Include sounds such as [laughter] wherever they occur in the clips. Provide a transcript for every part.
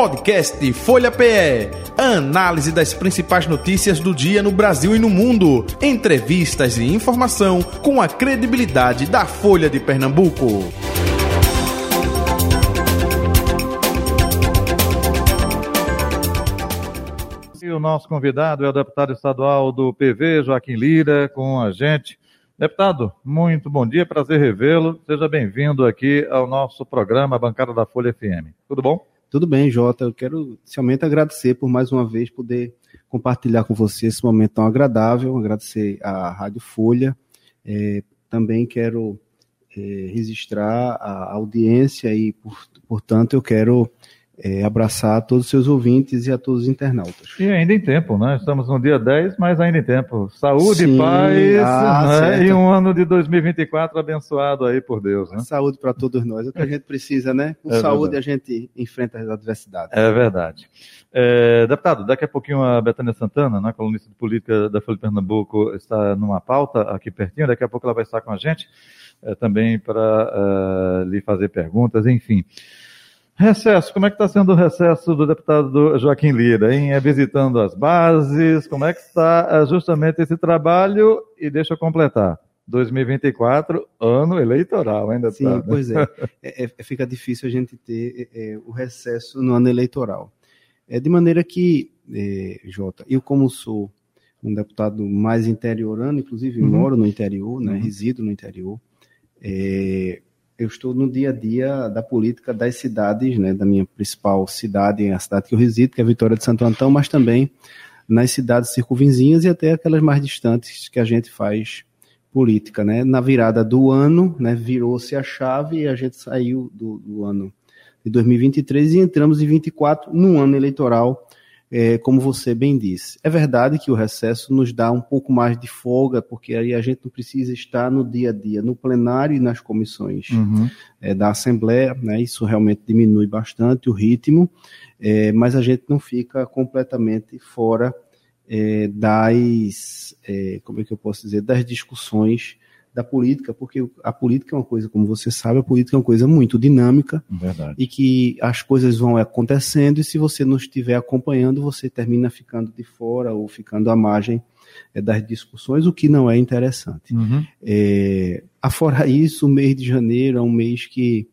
Podcast Folha PE. Análise das principais notícias do dia no Brasil e no mundo. Entrevistas e informação com a credibilidade da Folha de Pernambuco. E o nosso convidado é o deputado estadual do PV, Joaquim Lira, com a gente. Deputado, muito bom dia, prazer revê-lo. Seja bem-vindo aqui ao nosso programa Bancada da Folha FM. Tudo bom? Tudo bem, Jota. Eu quero inicialmente agradecer por mais uma vez poder compartilhar com você esse momento tão agradável, agradecer à Rádio Folha. É, também quero é, registrar a audiência e, por, portanto, eu quero é, abraçar todos os seus ouvintes e a todos os internautas. E ainda em tempo, né? Estamos no dia 10, mas ainda em tempo. Saúde, Sim, paz ah, né? e um ano de 2024 abençoado aí por Deus. Né? Saúde para todos nós, é o que a gente precisa, né? Com é saúde verdade. a gente enfrenta as adversidades. É verdade. É, deputado, daqui a pouquinho a Betânia Santana, né, colunista de política da Folha de Pernambuco, está numa pauta aqui pertinho, daqui a pouco ela vai estar com a gente é, também para uh, lhe fazer perguntas, enfim. Recesso, como é que está sendo o recesso do deputado Joaquim Lira, hein? É visitando as bases, como é que está é, justamente esse trabalho? E deixa eu completar. 2024, ano eleitoral, ainda Sim, tá, pois é. é. é. Fica difícil a gente ter é, é, o recesso no ano eleitoral. É de maneira que, é, Jota, eu como sou um deputado mais interiorano, inclusive uhum. moro no interior, né, uhum. resido no interior, é, eu estou no dia a dia da política das cidades, né, da minha principal cidade, a cidade que eu resido, que é a Vitória de Santo Antão, mas também nas cidades circunvizinhas e até aquelas mais distantes que a gente faz política, né? Na virada do ano, né, virou-se a chave e a gente saiu do, do ano de 2023 e entramos em 24 num ano eleitoral é, como você bem disse. É verdade que o recesso nos dá um pouco mais de folga, porque aí a gente não precisa estar no dia a dia, no plenário e nas comissões uhum. é, da Assembleia, né? isso realmente diminui bastante o ritmo, é, mas a gente não fica completamente fora é, das, é, como é que eu posso dizer, das discussões da política, porque a política é uma coisa, como você sabe, a política é uma coisa muito dinâmica Verdade. e que as coisas vão acontecendo e se você não estiver acompanhando, você termina ficando de fora ou ficando à margem é, das discussões, o que não é interessante. Uhum. É, afora isso, o mês de janeiro é um mês que,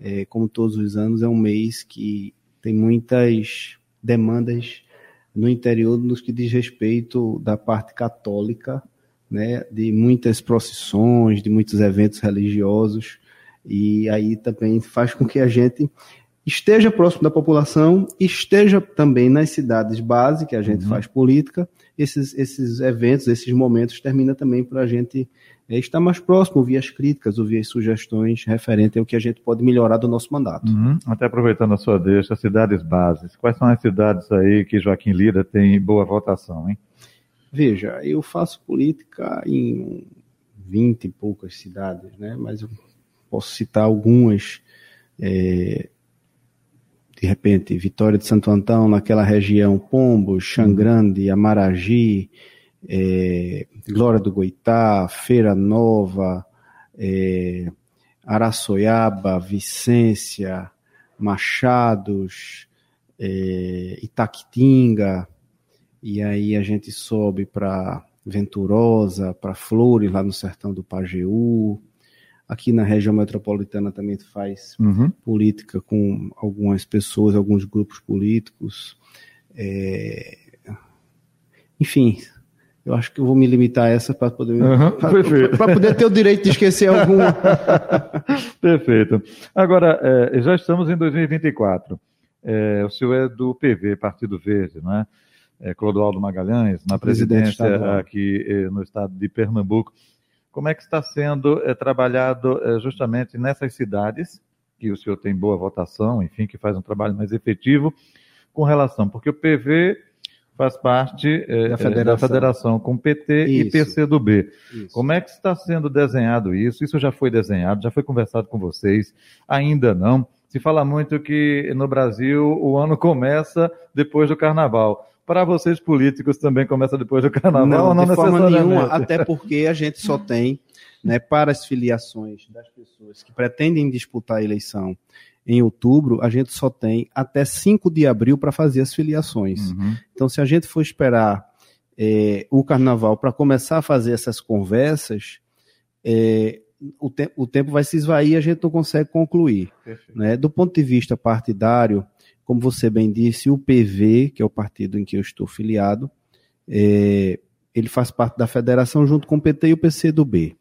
é, como todos os anos, é um mês que tem muitas demandas no interior nos que diz respeito da parte católica né, de muitas procissões, de muitos eventos religiosos, e aí também faz com que a gente esteja próximo da população, esteja também nas cidades base, que a gente uhum. faz política, esses, esses eventos, esses momentos termina também para a gente é, estar mais próximo, ouvir as críticas, ouvir as sugestões referentes ao que a gente pode melhorar do nosso mandato. Uhum. Até aproveitando a sua deixa, cidades bases, quais são as cidades aí que Joaquim Lira tem boa votação, hein? Veja, eu faço política em vinte e poucas cidades, né? Mas eu posso citar algumas. É, de repente, Vitória de Santo Antão, naquela região, Pombo, Xangrande, Amaragi, é, Glória do Goitá, Feira Nova, é, Araçoiaba, Vicência, Machados, é, Itaquitinga, e aí a gente sobe para Venturosa, para Flores, lá no sertão do Pajeú. Aqui na região metropolitana também faz uhum. política com algumas pessoas, alguns grupos políticos. É... Enfim, eu acho que eu vou me limitar a essa para poder, uhum, [laughs] para poder ter o direito de esquecer alguma. [laughs] perfeito. Agora, é, já estamos em 2024. É, o senhor é do PV, Partido Verde, não é? É, Clodoaldo Magalhães, na presidência aqui eh, no estado de Pernambuco. Como é que está sendo é, trabalhado é, justamente nessas cidades, que o senhor tem boa votação, enfim, que faz um trabalho mais efetivo, com relação, porque o PV faz parte da, federação. da, federação. com PT isso. e PCdoB. Isso. Como é que está sendo desenhado isso? Isso já foi desenhado, já foi conversado com vocês? Ainda não? Se fala muito que no Brasil o ano começa depois do carnaval para vocês políticos também começa depois do carnaval? Não, não de forma nenhuma, até porque a gente só [laughs] tem, né, para as filiações das pessoas que pretendem disputar a eleição em outubro, a gente só tem até 5 de abril para fazer as filiações. Uhum. Então, se a gente for esperar é, o carnaval para começar a fazer essas conversas, é, o, te o, tempo vai se esvair e a gente não consegue concluir. Né? Do ponto de vista partidário, como você bem disse, o PV, que é o partido em que eu estou filiado, é, ele faz parte da federação junto com o PT e o PCdoB.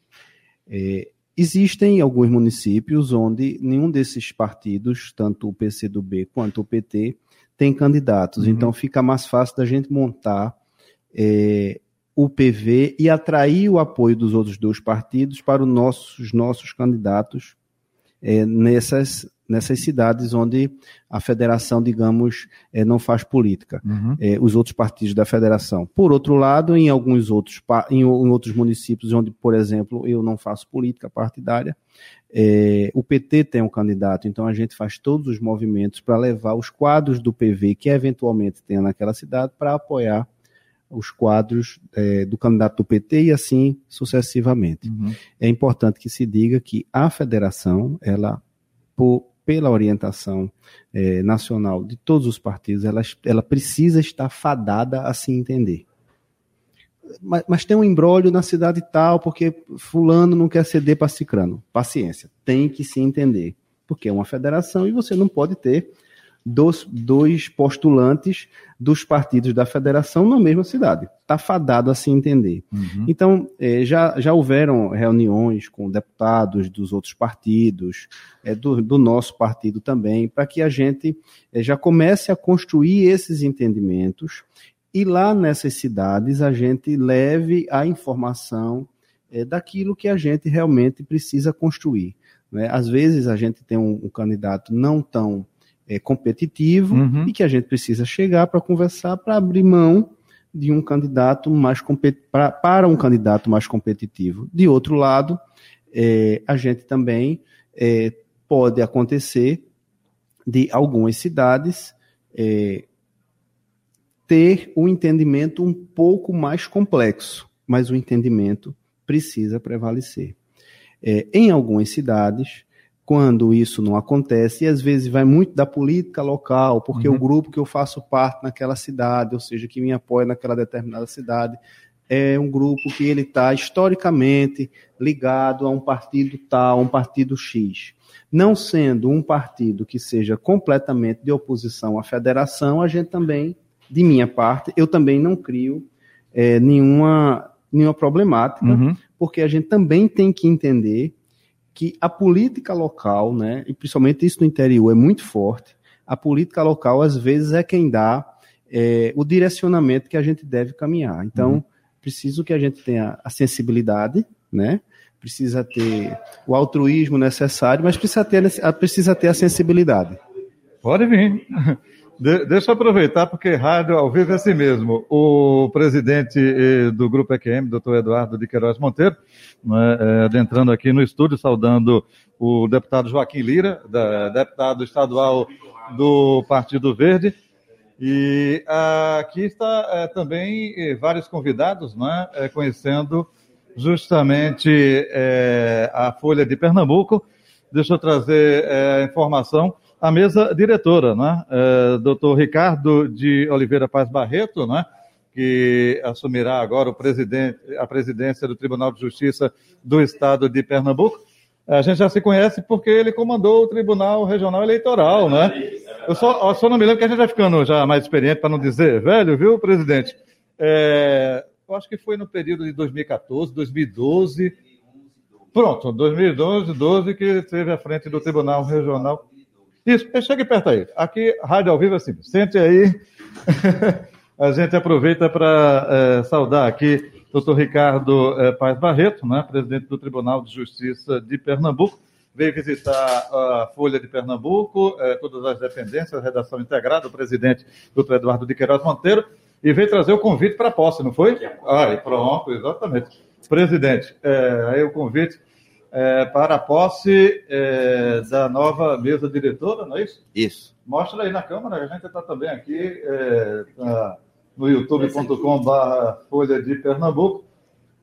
É, existem alguns municípios onde nenhum desses partidos, tanto o PCdoB quanto o PT, tem candidatos. Uhum. Então fica mais fácil da gente montar é, o PV e atrair o apoio dos outros dois partidos para os nossos, nossos candidatos é, nessas, nessas cidades onde a federação, digamos, é, não faz política, uhum. é, os outros partidos da federação. Por outro lado, em alguns outros, em, em outros municípios onde, por exemplo, eu não faço política partidária, é, o PT tem um candidato, então a gente faz todos os movimentos para levar os quadros do PV que eventualmente tenha naquela cidade para apoiar os quadros é, do candidato do PT e assim sucessivamente. Uhum. É importante que se diga que a federação, ela, por, pela orientação é, nacional de todos os partidos, ela, ela precisa estar fadada a se entender. Mas, mas tem um embrólio na cidade tal, porque fulano não quer ceder para cicrano. Paciência, tem que se entender. Porque é uma federação e você não pode ter dos dois postulantes dos partidos da federação na mesma cidade. Está fadado a se entender. Uhum. Então, é, já, já houveram reuniões com deputados dos outros partidos, é, do, do, nosso partido também, para que a gente é, já comece a construir esses entendimentos e lá nessas cidades a gente leve a informação é, daquilo que a gente realmente precisa construir. Né? Às vezes a gente tem um, um candidato não tão é, competitivo uhum. e que a gente precisa chegar para conversar para abrir mão de um candidato mais pra, para um candidato mais competitivo. De outro lado, é, a gente também é, pode acontecer de algumas cidades é, ter um entendimento um pouco mais complexo, mas o entendimento precisa prevalecer. É, em algumas cidades, quando isso não acontece, e às vezes vai muito da política local, porque uhum. o grupo que eu faço parte naquela cidade, ou seja, que me apoia naquela determinada cidade, é um grupo que ele está historicamente ligado a um partido tal, a um partido X. Não sendo um partido que seja completamente de oposição à federação, a gente também, de minha parte, eu também não crio é, nenhuma, nenhuma problemática, uhum. porque a gente também tem que entender que a política local, né, e principalmente isso no interior, é muito forte. A política local, às vezes, é quem dá é, o direcionamento que a gente deve caminhar. Então, uhum. preciso que a gente tenha a sensibilidade, né? Precisa ter o altruísmo necessário, mas precisa ter, precisa ter a sensibilidade. Pode vir. De, deixa eu aproveitar, porque rádio ao vivo é assim mesmo. O presidente eh, do Grupo EQM, doutor Eduardo de Queiroz Monteiro, né, é, adentrando aqui no estúdio, saudando o deputado Joaquim Lira, da, deputado estadual do Partido Verde. E aqui está é, também eh, vários convidados, né, conhecendo justamente é, a Folha de Pernambuco. Deixa eu trazer a informação a mesa diretora, né? É, doutor Ricardo de Oliveira Paz Barreto, né? que assumirá agora a presidência do Tribunal de Justiça do Estado de Pernambuco. A gente já se conhece porque ele comandou o Tribunal Regional Eleitoral, né? Eu só, eu só não me lembro que a gente vai ficando já mais experiente, para não dizer velho, viu, presidente? É, eu acho que foi no período de 2014, 2012. Pronto, 2012, 12 que esteve à frente do Tribunal Regional isso, chegue perto aí. Aqui, rádio ao vivo é assim. Sente aí. [laughs] a gente aproveita para é, saudar aqui o doutor Ricardo é, Paz Barreto, né, presidente do Tribunal de Justiça de Pernambuco. Veio visitar a Folha de Pernambuco, é, todas as dependências, a redação integrada, o presidente doutor Eduardo de Queiroz Monteiro, e veio trazer o convite para a posse, não foi? Ah, pronto, exatamente. Presidente, é, aí o convite é, para a posse é, da nova mesa diretora, não é isso? Isso. Mostra aí na câmera, a gente está também aqui é, tá no youtube.com.br Folha de Pernambuco.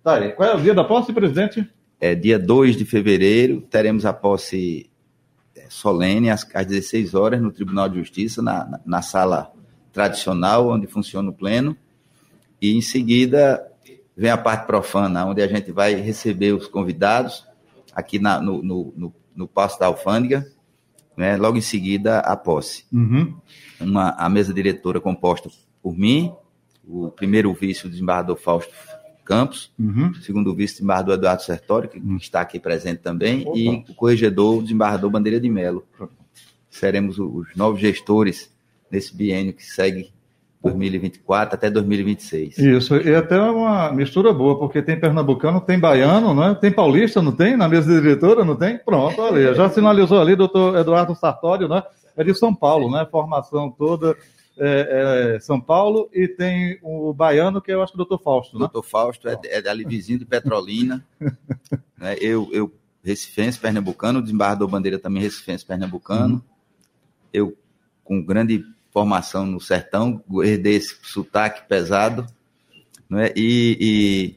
Tá aí. Qual é o dia da posse, presidente? É dia 2 de fevereiro, teremos a posse solene às, às 16 horas no Tribunal de Justiça, na, na, na sala tradicional, onde funciona o pleno, e em seguida vem a parte profana, onde a gente vai receber os convidados aqui na, no, no, no, no Passo da Alfândega, né, logo em seguida a posse. Uhum. Uma, a mesa diretora composta por mim, o primeiro vice, o desembargador Fausto Campos, uhum. o segundo vice, o desembargador Eduardo Sertório, que uhum. está aqui presente também, Opa. e o corregedor, o desembargador Bandeira de Melo. Seremos os novos gestores nesse biênio que segue 2024 até 2026. Isso, e até uma mistura boa, porque tem pernambucano, tem baiano, né? tem paulista, não tem? Na mesa diretora, não tem? Pronto, ali, já sinalizou ali, doutor Eduardo Sartório, né? É de São Paulo, né? Formação toda é, é, São Paulo, e tem o baiano, que eu acho que é o doutor Fausto, né? Doutor Fausto é, é ali vizinho de Petrolina, [laughs] né? eu, eu recifense, pernambucano, desembargador Bandeira também recifense, pernambucano, uhum. eu com grande formação no sertão, herdei esse sotaque pesado, né? e, e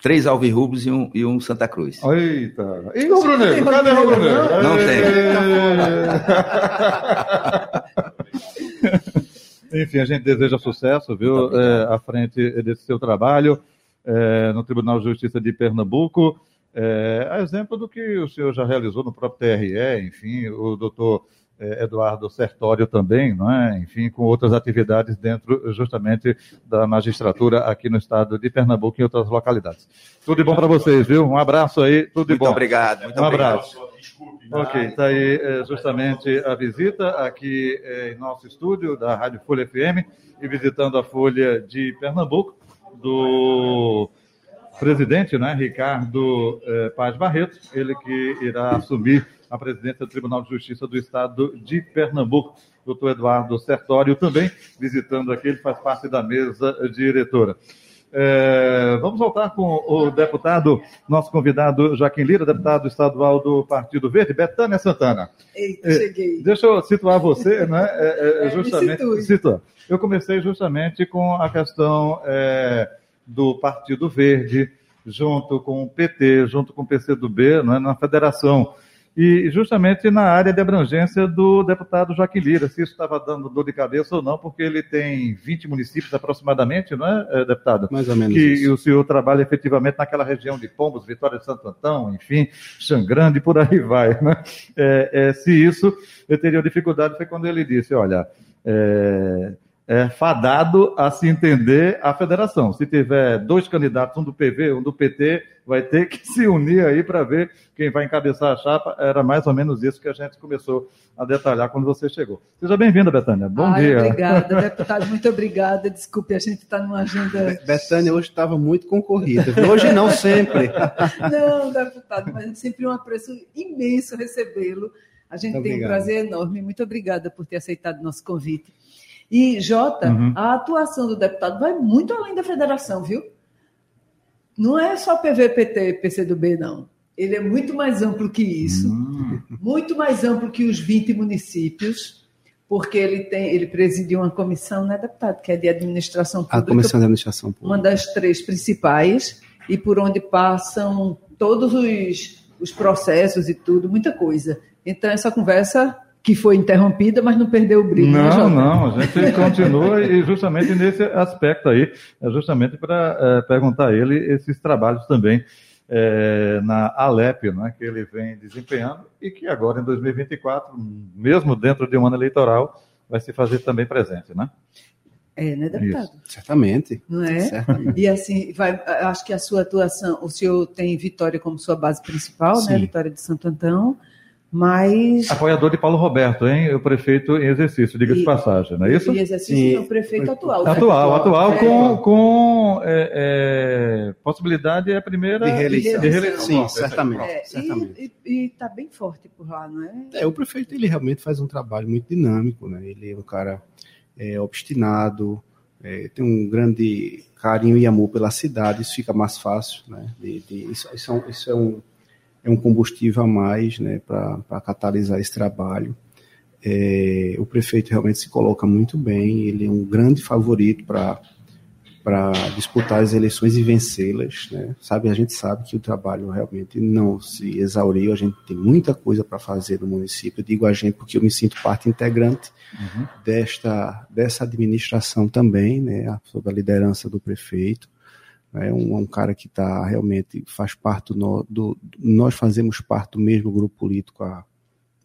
três alvirrubos e um, e um Santa Cruz. Eita! E o Rubro Negro? Cadê o Rubro Negro? Não tem. [laughs] Enfim, a gente deseja sucesso, viu, é, à frente desse seu trabalho é, no Tribunal de Justiça de Pernambuco. É, a exemplo do que o senhor já realizou no próprio TRE, enfim, o doutor é, Eduardo Sertório também, não é? enfim, com outras atividades dentro justamente da magistratura aqui no estado de Pernambuco e em outras localidades. Tudo de bom para vocês, viu? Um abraço aí, tudo de muito bom. Obrigado, muito um obrigado. abraço. Ok, está aí é, justamente a visita aqui é, em nosso estúdio da Rádio Folha FM e visitando a Folha de Pernambuco do presidente, né, Ricardo Paz Barreto, ele que irá assumir a presidência do Tribunal de Justiça do Estado de Pernambuco. Doutor Eduardo Sertório também visitando aqui, ele faz parte da mesa diretora. É, vamos voltar com o deputado, nosso convidado Joaquim Lira, deputado estadual do Partido Verde, Betânia Santana. Eita, é, cheguei. Deixa eu situar você, né? É, é, [laughs] é justamente, situa. Eu comecei justamente com a questão é, do Partido Verde, junto com o PT, junto com o PCdoB, né, na federação e justamente na área de abrangência do deputado Joaquim Lira, se isso estava dando dor de cabeça ou não, porque ele tem 20 municípios aproximadamente, não é, eh, deputado? Mais ou menos. Que isso. o senhor trabalha efetivamente naquela região de Pombos, Vitória de Santo Antão, enfim, Xangrande, por aí vai. Né? É, é, se isso, eu teria dificuldade, foi quando ele disse, olha, é, é fadado a se entender a federação. Se tiver dois candidatos, um do PV, um do PT, vai ter que [laughs] se unir aí para ver quem vai encabeçar a chapa. Era mais ou menos isso que a gente começou a detalhar quando você chegou. Seja bem-vinda, Betânia. Bom Ai, dia. Obrigada, [laughs] deputado. Muito obrigada. Desculpe, a gente está numa agenda. Betânia hoje estava muito concorrida. Hoje não, sempre. [laughs] não, deputado, mas é sempre um apreço imenso recebê-lo. A gente muito tem obrigado. um prazer enorme. Muito obrigada por ter aceitado o nosso convite. E, Jota, uhum. a atuação do deputado vai muito além da federação, viu? Não é só PVPT, PCdoB, não. Ele é muito mais amplo que isso, uhum. muito mais amplo que os 20 municípios, porque ele tem, ele presidiu uma comissão, né, deputado, que é de administração pública. A comissão de administração pública. Uma das três principais, e por onde passam todos os, os processos e tudo, muita coisa. Então, essa conversa que foi interrompida, mas não perdeu o brilho. Né, não, né, não, a gente [laughs] continua e justamente nesse aspecto aí, é justamente para é, perguntar a ele esses trabalhos também é, na Alep, né, que ele vem desempenhando e que agora em 2024, mesmo dentro de um ano eleitoral, vai se fazer também presente, né? É, né, deputado? Isso. Certamente. Não é? Certamente. E assim, vai, acho que a sua atuação, o senhor tem Vitória como sua base principal, né? Sim. né? Vitória de Santo Antão. Mas. Apoiador de Paulo Roberto, hein? O prefeito em exercício, diga de passagem, não é isso? Em exercício, o prefeito atual. Atual, atual, com, com é, é, possibilidade é a primeira de reeleição. De reeleição. Sim, certamente. É, certamente. E está bem forte por lá, não é? É, o prefeito ele realmente faz um trabalho muito dinâmico, né? Ele é um cara é, obstinado, é, tem um grande carinho e amor pela cidade, isso fica mais fácil, né? De, de, isso, isso, é um, isso é um é um combustível a mais né, para catalisar esse trabalho. É, o prefeito realmente se coloca muito bem, ele é um grande favorito para disputar as eleições e vencê-las, né? Sabe, a gente sabe que o trabalho realmente não se exauriu, a gente tem muita coisa para fazer no município. Eu digo a gente porque eu me sinto parte integrante uhum. desta dessa administração também, né? Sob a liderança do prefeito, é um, um cara que está realmente faz parte do, do, nós fazemos parte do mesmo grupo político há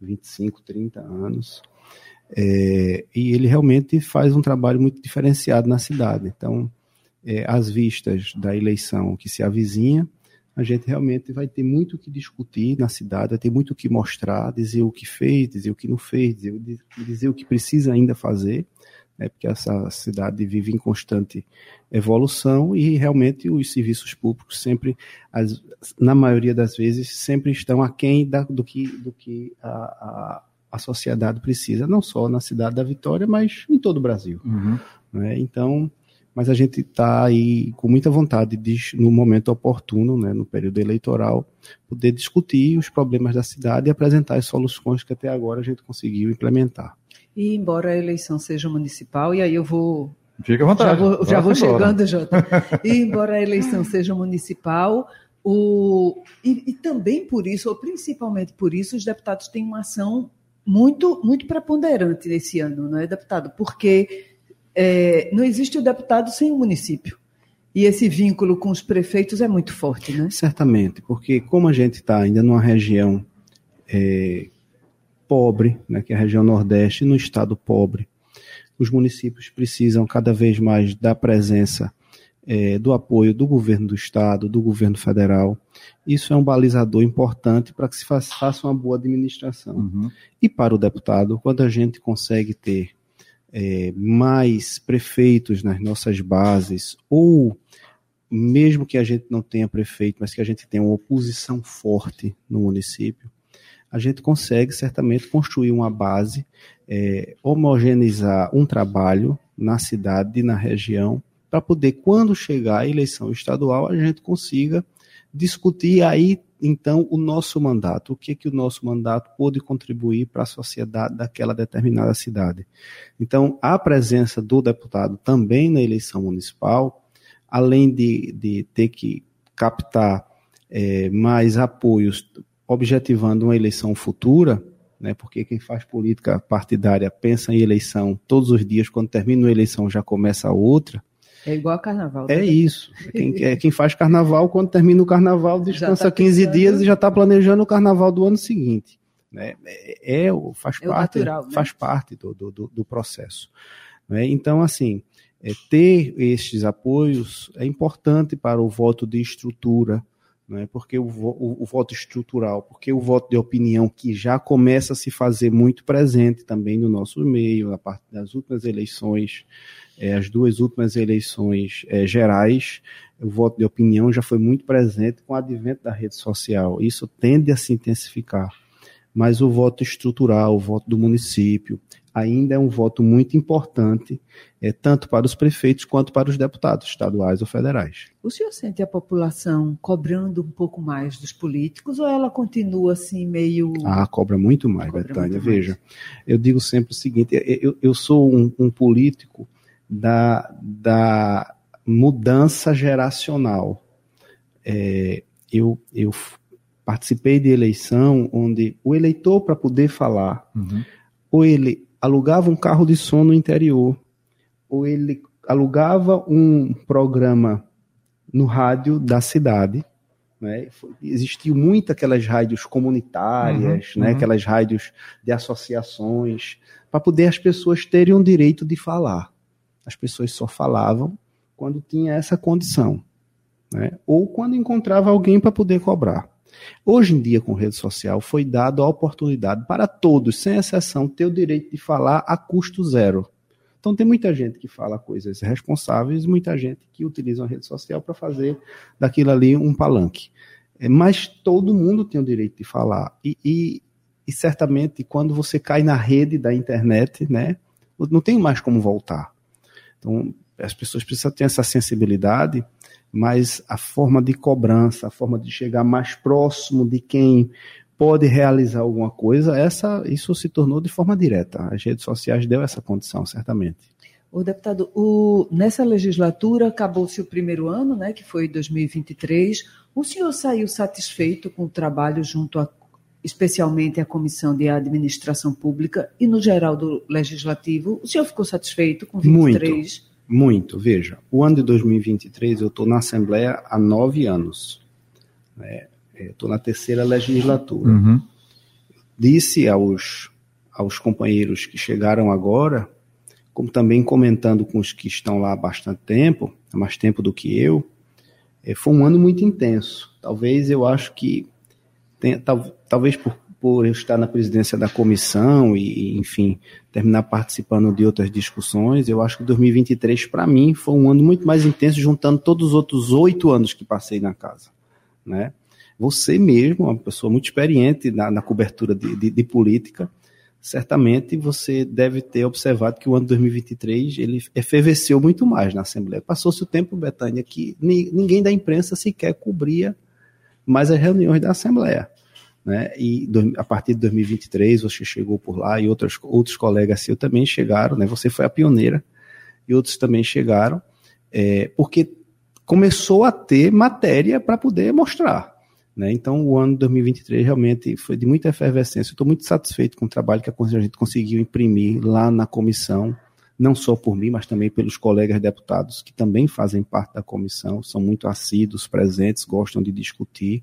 25, 30 anos. É, e ele realmente faz um trabalho muito diferenciado na cidade. Então, é, às vistas da eleição que se avizinha, a gente realmente vai ter muito o que discutir na cidade, vai ter muito o que mostrar, dizer o que fez, dizer o que não fez, dizer, dizer o que precisa ainda fazer, né, porque essa cidade vive em constante evolução e realmente os serviços públicos sempre, as, na maioria das vezes, sempre estão aquém da, do que, do que a, a, a, sociedade precisa, não só na cidade da Vitória, mas em todo o Brasil. Uhum. Né? Então, mas a gente está aí com muita vontade de, no momento oportuno, né, no período eleitoral, poder discutir os problemas da cidade e apresentar as soluções que até agora a gente conseguiu implementar. E embora a eleição seja municipal, e aí eu vou. Fica à vontade. Já vou, já vou chegando, Jota. [laughs] E embora a eleição seja municipal, o, e, e, também por isso, ou principalmente por isso, os deputados têm uma ação muito, muito preponderante nesse ano, não é, deputado? Porque é, não existe o deputado sem o município. E esse vínculo com os prefeitos é muito forte, né? Certamente, porque como a gente está ainda numa região é, pobre, né, que é a região Nordeste, no estado pobre, os municípios precisam cada vez mais da presença é, do apoio do governo do estado, do governo federal. Isso é um balizador importante para que se faça uma boa administração. Uhum. E para o deputado, quando a gente consegue ter é, mais prefeitos nas nossas bases, ou mesmo que a gente não tenha prefeito, mas que a gente tenha uma oposição forte no município, a gente consegue certamente construir uma base, é, homogeneizar um trabalho na cidade e na região, para poder, quando chegar a eleição estadual, a gente consiga discutir aí então o nosso mandato, o que que o nosso mandato pode contribuir para a sociedade daquela determinada cidade. Então, a presença do deputado também na eleição municipal, além de, de ter que captar é, mais apoios, objetivando uma eleição futura, né, porque quem faz política partidária pensa em eleição todos os dias, quando termina uma eleição já começa a outra, é igual a carnaval. É né? isso. Quem, é, quem faz carnaval, quando termina o carnaval, descansa tá 15 pensando... dias e já está planejando o carnaval do ano seguinte. Né? É, é faz, é parte, natural, né? faz parte do, do, do processo. Né? Então, assim, é, ter estes apoios é importante para o voto de estrutura, né? porque o, o, o, voto estrutural, porque o voto de opinião que já começa a se fazer muito presente também no nosso meio, a partir das últimas eleições, é, as duas últimas eleições é, gerais, o voto de opinião já foi muito presente com o advento da rede social. Isso tende a se intensificar. Mas o voto estrutural, o voto do município, ainda é um voto muito importante, é, tanto para os prefeitos quanto para os deputados estaduais ou federais. O senhor sente a população cobrando um pouco mais dos políticos ou ela continua assim meio. Ah, cobra muito mais, cobra Betânia. Muito Veja, mais. eu digo sempre o seguinte: eu, eu sou um, um político da, da mudança geracional. É, eu, eu participei de eleição onde o eleitor, para poder falar, uhum. ou ele alugava um carro de som no interior, ou ele alugava um programa no rádio da cidade. Né? Existiu muito aquelas rádios comunitárias, uhum, né? Uhum. aquelas rádios de associações, para poder as pessoas terem o direito de falar. As pessoas só falavam quando tinha essa condição, né? ou quando encontrava alguém para poder cobrar. Hoje em dia, com rede social, foi dada a oportunidade para todos, sem exceção, ter o direito de falar a custo zero. Então, tem muita gente que fala coisas responsáveis, muita gente que utiliza a rede social para fazer daquilo ali um palanque. É, mas todo mundo tem o direito de falar. E, e, e certamente, quando você cai na rede da internet, né, não tem mais como voltar. Então, as pessoas precisam ter essa sensibilidade, mas a forma de cobrança, a forma de chegar mais próximo de quem pode realizar alguma coisa, essa isso se tornou de forma direta. As redes sociais deu essa condição, certamente. O deputado, o, nessa legislatura acabou-se o primeiro ano, né, que foi 2023. O senhor saiu satisfeito com o trabalho junto a, especialmente à Comissão de Administração Pública e no geral do Legislativo? O senhor ficou satisfeito com 23? Muito, muito. Veja, o ano de 2023 eu estou na Assembleia há nove anos. Né? Estou na terceira legislatura. Uhum. Disse aos, aos companheiros que chegaram agora como também comentando com os que estão lá há bastante tempo, há mais tempo do que eu, é, foi um ano muito intenso. Talvez eu acho que, tenha, tal, talvez por, por eu estar na presidência da comissão e, enfim, terminar participando de outras discussões, eu acho que 2023, para mim, foi um ano muito mais intenso, juntando todos os outros oito anos que passei na casa. Né? Você mesmo, uma pessoa muito experiente na, na cobertura de, de, de política, certamente você deve ter observado que o ano 2023 ele efervesceu muito mais na Assembleia. Passou-se o tempo, Betânia, que ninguém da imprensa sequer cobria mais as reuniões da Assembleia. Né? E a partir de 2023 você chegou por lá e outros, outros colegas seus também chegaram, né? você foi a pioneira e outros também chegaram, é, porque começou a ter matéria para poder mostrar. Né? Então, o ano 2023 realmente foi de muita efervescência. Estou muito satisfeito com o trabalho que a gente conseguiu imprimir lá na comissão, não só por mim, mas também pelos colegas deputados que também fazem parte da comissão, são muito assíduos, presentes, gostam de discutir.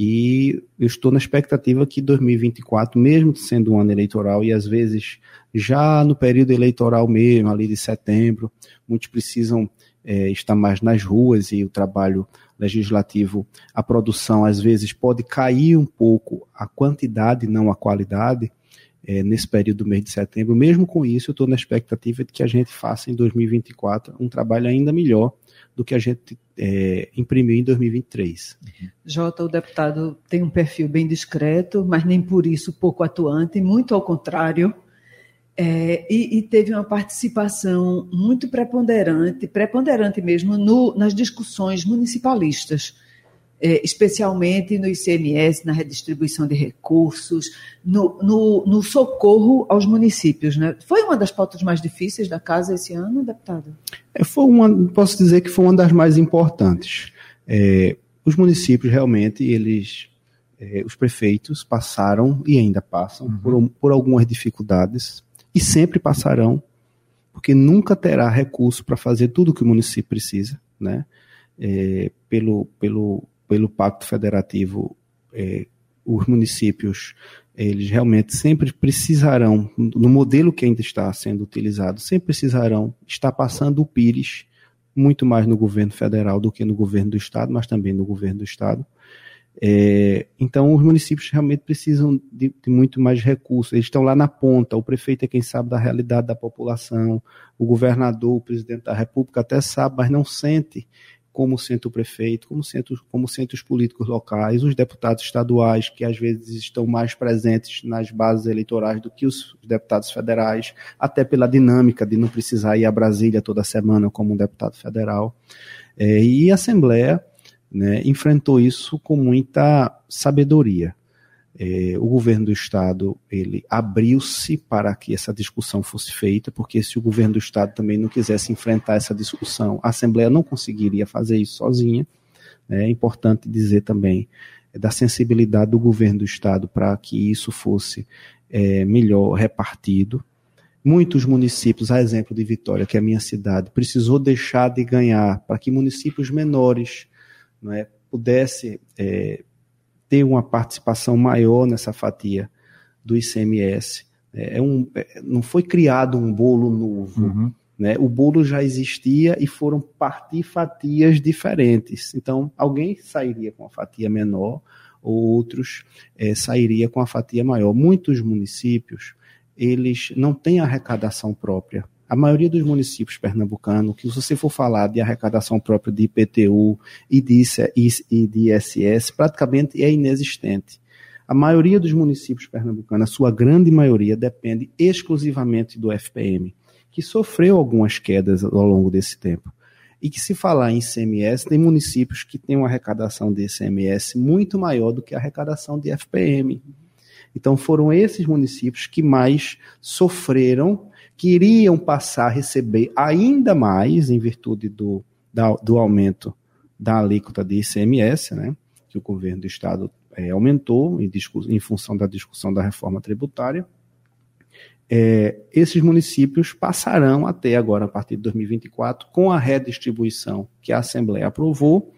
E eu estou na expectativa que 2024, mesmo sendo um ano eleitoral, e às vezes já no período eleitoral mesmo, ali de setembro, muitos precisam é, estar mais nas ruas e o trabalho legislativo, a produção às vezes pode cair um pouco a quantidade, não a qualidade, é, nesse período do mês de setembro. Mesmo com isso, eu estou na expectativa de que a gente faça em 2024 um trabalho ainda melhor do que a gente é, imprimiu em 2023. Jota, o deputado tem um perfil bem discreto, mas nem por isso pouco atuante, muito ao contrário. É, e, e, teve uma participação muito preponderante, preponderante mesmo, no, nas discussões municipalistas, é, especialmente no ICMS, na redistribuição de recursos, no, no, no, socorro aos municípios. Né? Foi uma das pautas mais difíceis da casa esse ano, deputado? É, foi uma, posso dizer que foi uma das mais importantes. É, os municípios realmente, eles, é, os prefeitos passaram e ainda passam uhum. por, por algumas dificuldades e sempre passarão, porque nunca terá recurso para fazer tudo o que o município precisa, né? É, pelo, pelo, pelo Pacto Federativo, é, os municípios eles realmente sempre precisarão, no modelo que ainda está sendo utilizado, sempre precisarão estar passando o PIRES, muito mais no governo federal do que no governo do estado, mas também no governo do estado, é, então, os municípios realmente precisam de, de, muito mais recursos. Eles estão lá na ponta. O prefeito é quem sabe da realidade da população. O governador, o presidente da República até sabe, mas não sente como sente prefeito, como sente, como sente os políticos locais, os deputados estaduais, que às vezes estão mais presentes nas bases eleitorais do que os deputados federais, até pela dinâmica de não precisar ir a Brasília toda semana como um deputado federal. É, e a Assembleia né, enfrentou isso com muita sabedoria. É, o governo do estado ele abriu-se para que essa discussão fosse feita, porque se o governo do estado também não quisesse enfrentar essa discussão, a Assembleia não conseguiria fazer isso sozinha. É importante dizer também é, da sensibilidade do governo do estado para que isso fosse é, melhor repartido. Muitos municípios, a exemplo de Vitória, que é a minha cidade, precisou deixar de ganhar para que municípios menores não é, pudesse é, ter uma participação maior nessa fatia do ICMS. É, é um, é, não foi criado um bolo novo. Uhum. Né? O bolo já existia e foram partir fatias diferentes. Então, alguém sairia com a fatia menor, ou outros é, sairia com a fatia maior. Muitos municípios eles não têm arrecadação própria a maioria dos municípios pernambucanos, que se você for falar de arrecadação própria de IPTU e de, e ISS, praticamente é inexistente. A maioria dos municípios pernambucanos, a sua grande maioria, depende exclusivamente do FPM, que sofreu algumas quedas ao longo desse tempo. E que se falar em ICMS, tem municípios que têm uma arrecadação de ICMS muito maior do que a arrecadação de FPM. Então foram esses municípios que mais sofreram queriam passar a receber ainda mais em virtude do, da, do aumento da alíquota de ICMS, né, que o governo do estado é, aumentou em, em, função da discussão da reforma tributária. É, esses municípios passarão até agora, a partir de 2024, com a redistribuição que a Assembleia aprovou,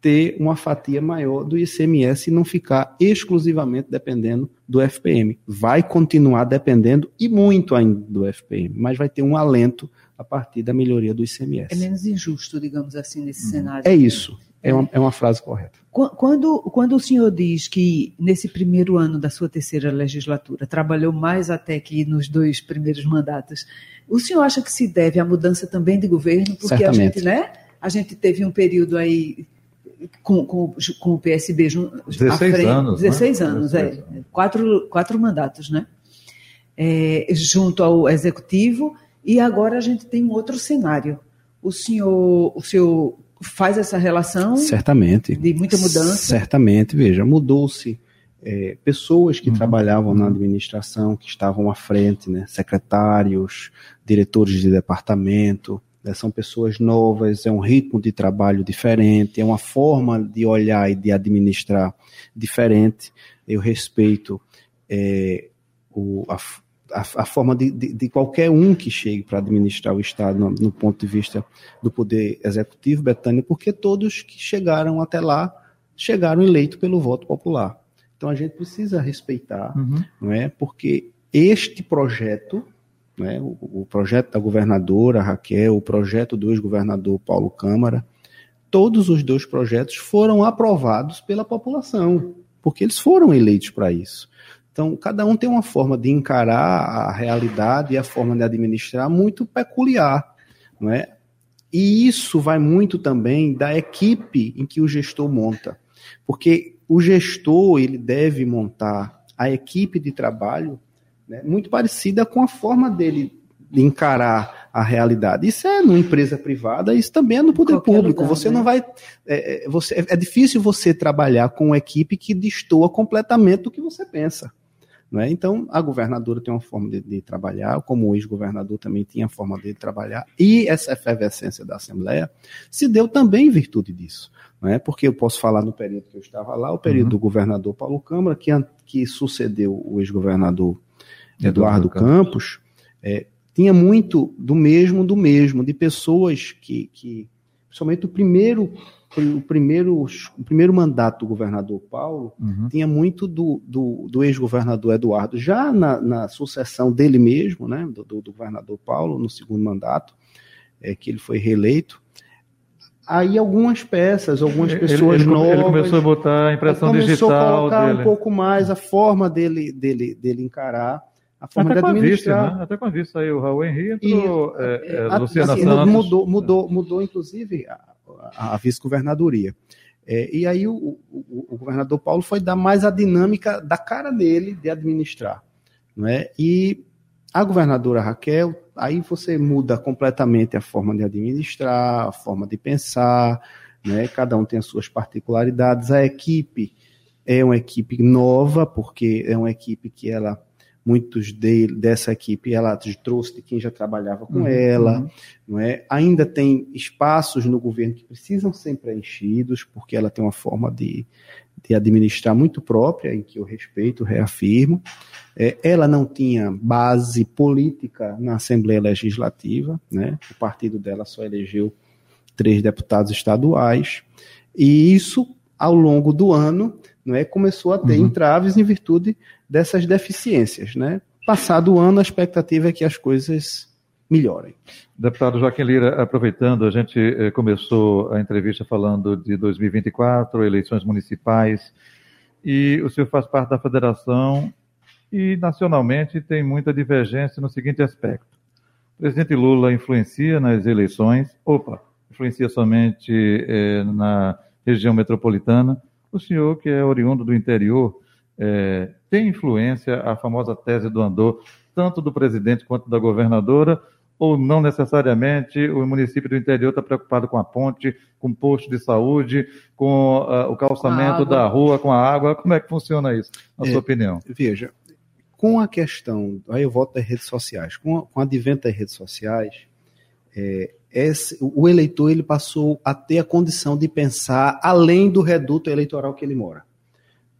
ter uma fatia maior do ICMS e não ficar exclusivamente dependendo do FPM. Vai continuar dependendo e muito ainda do FPM, mas vai ter um alento a partir da melhoria do ICMS. É menos injusto, digamos assim, nesse uhum. cenário. É isso. É uma, é uma frase correta. Quando, quando o senhor diz que nesse primeiro ano da sua terceira legislatura trabalhou mais até que nos dois primeiros mandatos, o senhor acha que se deve à mudança também de governo? Porque Certamente. a gente, né? A gente teve um período aí com, com, com o PSB 16 frente, anos, 16 né? anos, 16 é. Anos. Quatro, quatro mandatos, né? É, junto ao executivo, e agora a gente tem um outro cenário. O senhor, o senhor faz essa relação? Certamente. De muita mudança? Certamente, veja, mudou-se. É, pessoas que uhum. trabalhavam na administração, que estavam à frente, né, secretários, diretores de departamento, né, são pessoas novas, é um ritmo de trabalho diferente, é uma forma de olhar e de administrar diferente. Eu respeito é, o, a, a, a, forma de, de, de, qualquer um que chegue para administrar o Estado no, no, ponto de vista do poder executivo, Betânia, porque todos que chegaram até lá chegaram eleitos pelo voto popular. Então a gente precisa respeitar, uhum. não é? Porque este projeto né, o, o, projeto da governadora Raquel, o projeto do ex-governador Paulo Câmara, todos os dois projetos foram aprovados pela população, porque eles foram eleitos para isso. Então, cada um tem uma forma de encarar a realidade e a forma de administrar muito peculiar, não é? E isso vai muito também da equipe em que o gestor monta, porque o gestor ele deve montar a equipe de trabalho né, muito parecida com a forma dele de encarar a realidade. Isso é numa empresa privada, isso também é no poder Qualquer público. Lugar, você né? não vai. É, é você, é, é difícil você trabalhar com uma equipe que destoa completamente do que você pensa. Né? Então, a governadora tem uma forma de, de trabalhar, como o ex-governador também tinha a forma de trabalhar, e essa efervescência da Assembleia se deu também em virtude disso. Né? Porque eu posso falar no período que eu estava lá, o período uhum. do governador Paulo Câmara, que, que sucedeu o ex-governador Eduardo, Campos, é, tinha muito do mesmo, do mesmo, de pessoas que, que principalmente o primeiro, o primeiro, o primeiro mandato do governador Paulo, uhum. tinha muito do, do, do ex-governador Eduardo, já na, na, sucessão dele mesmo, né, do, do, do, governador Paulo, no segundo mandato, é, que ele foi reeleito, aí algumas peças, algumas pessoas ele, ele, novas. Ele começou a botar a impressão começou digital. Começou a colocar dele. um pouco mais a forma dele, dele, dele encarar a forma Até de administrar. Vista, né? Até com a vista aí, o Raul Henrique entrou, e, é, é, Luciana assim, Santos. Mudou, mudou, mudou inclusive, a, a, a vice-governadoria. É, e aí o, o, o, governador Paulo foi dar mais a dinâmica da cara dele de administrar. Não é? E a governadora Raquel, aí você muda completamente a forma de administrar, a forma de pensar, né? cada um tem as suas particularidades. A equipe é uma equipe nova, porque é uma equipe que ela muitos dele, dessa equipe ela trouxe de quem já trabalhava com uhum, ela, uhum. não é? Ainda tem espaços no governo que precisam ser preenchidos, porque ela tem uma forma de, de administrar muito própria, em que eu respeito, reafirmo. É, ela não tinha base política na Assembleia Legislativa, né? O partido dela só elegeu três deputados estaduais, e isso ao longo do ano não é, começou a ter uhum. entraves em virtude dessas deficiências. Né? Passado o ano, a expectativa é que as coisas melhorem. Deputado Joaquim Lira, aproveitando, a gente eh, começou a entrevista falando de 2024, eleições municipais, e o senhor faz parte da federação e nacionalmente tem muita divergência no seguinte aspecto. O presidente Lula influencia nas eleições, opa, influencia somente eh, na região metropolitana, o senhor, que é oriundo do interior, é, tem influência a famosa tese do Andor, tanto do presidente quanto da governadora, ou não necessariamente o município do interior está preocupado com a ponte, com o posto de saúde, com uh, o calçamento da rua, com a água? Como é que funciona isso, na é, sua opinião? Veja, com a questão, aí eu volto das redes sociais, com, a, com o advento das redes sociais, é, esse, o eleitor ele passou a ter a condição de pensar além do reduto eleitoral que ele mora.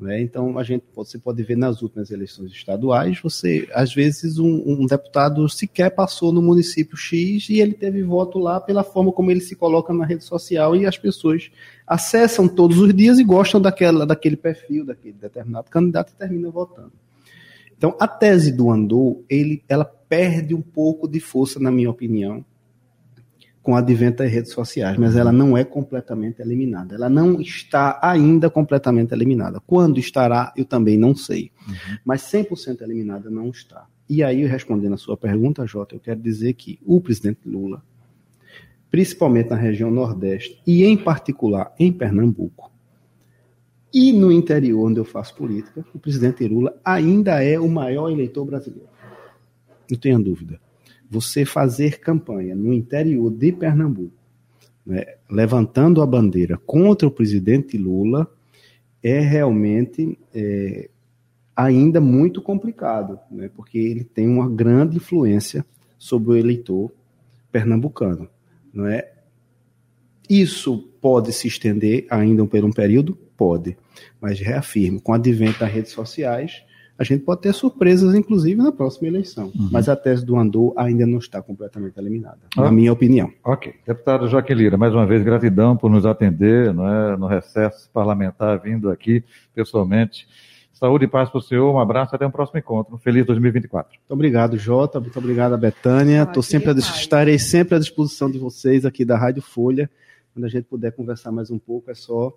Né? Então, a gente, você pode ver nas últimas eleições estaduais, você, às vezes, um, um, deputado sequer passou no município X e ele teve voto lá pela forma como ele se coloca na rede social e as pessoas acessam todos os dias e gostam daquela, daquele perfil, daquele determinado candidato e terminam votando. Então, a tese do Andor, ele, ela perde um pouco de força, na minha opinião, com o advento das redes sociais, mas ela não é completamente eliminada. Ela não está ainda completamente eliminada. Quando estará, eu também não sei. Uhum. Mas 100% eliminada não está. E aí, respondendo a sua pergunta, Jota, eu quero dizer que o presidente Lula, principalmente na região Nordeste e, em particular, em Pernambuco, e no interior onde eu faço política, o presidente Lula ainda é o maior eleitor brasileiro. Não tenha dúvida você fazer campanha no interior de Pernambuco, né, levantando a bandeira contra o presidente Lula, é realmente é, ainda muito complicado, né, porque ele tem uma grande influência sobre o eleitor pernambucano. Não é? Isso pode se estender ainda por um período? Pode. Mas reafirmo, com o advento das redes sociais, a gente pode ter surpresas, inclusive, na próxima eleição. Uhum. Mas a tese do Andor ainda não está completamente eliminada, ah. na minha opinião. Ok. Deputado Joaquim Lira, mais uma vez, gratidão por nos atender não é, no recesso parlamentar, vindo aqui pessoalmente. Saúde e paz para o senhor, um abraço até o um próximo encontro. Feliz 2024. Muito obrigado, Jota. Muito obrigado, Betânia. Tô sempre a, estarei sempre à disposição de vocês aqui da Rádio Folha. Quando a gente puder conversar mais um pouco, é só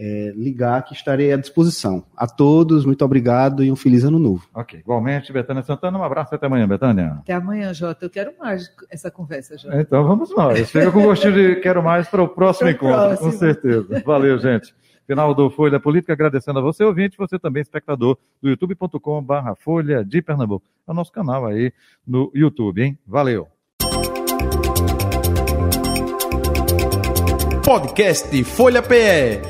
é, ligar que estarei à disposição. A todos, muito obrigado e um feliz ano novo. Ok, igualmente, Betânia Santana, um abraço até amanhã, Betânia. Até amanhã, Jota. Eu quero mais essa conversa, Jota. Então vamos nós. Fica com gostinho de quero mais para o próximo encontro, próximo. com certeza. Valeu, gente. Final do Folha Política, agradecendo a você, ouvinte, você também, espectador do youtube.com/barra Folha de Pernambuco. É o nosso canal aí no YouTube, hein? Valeu. Podcast Folha PE.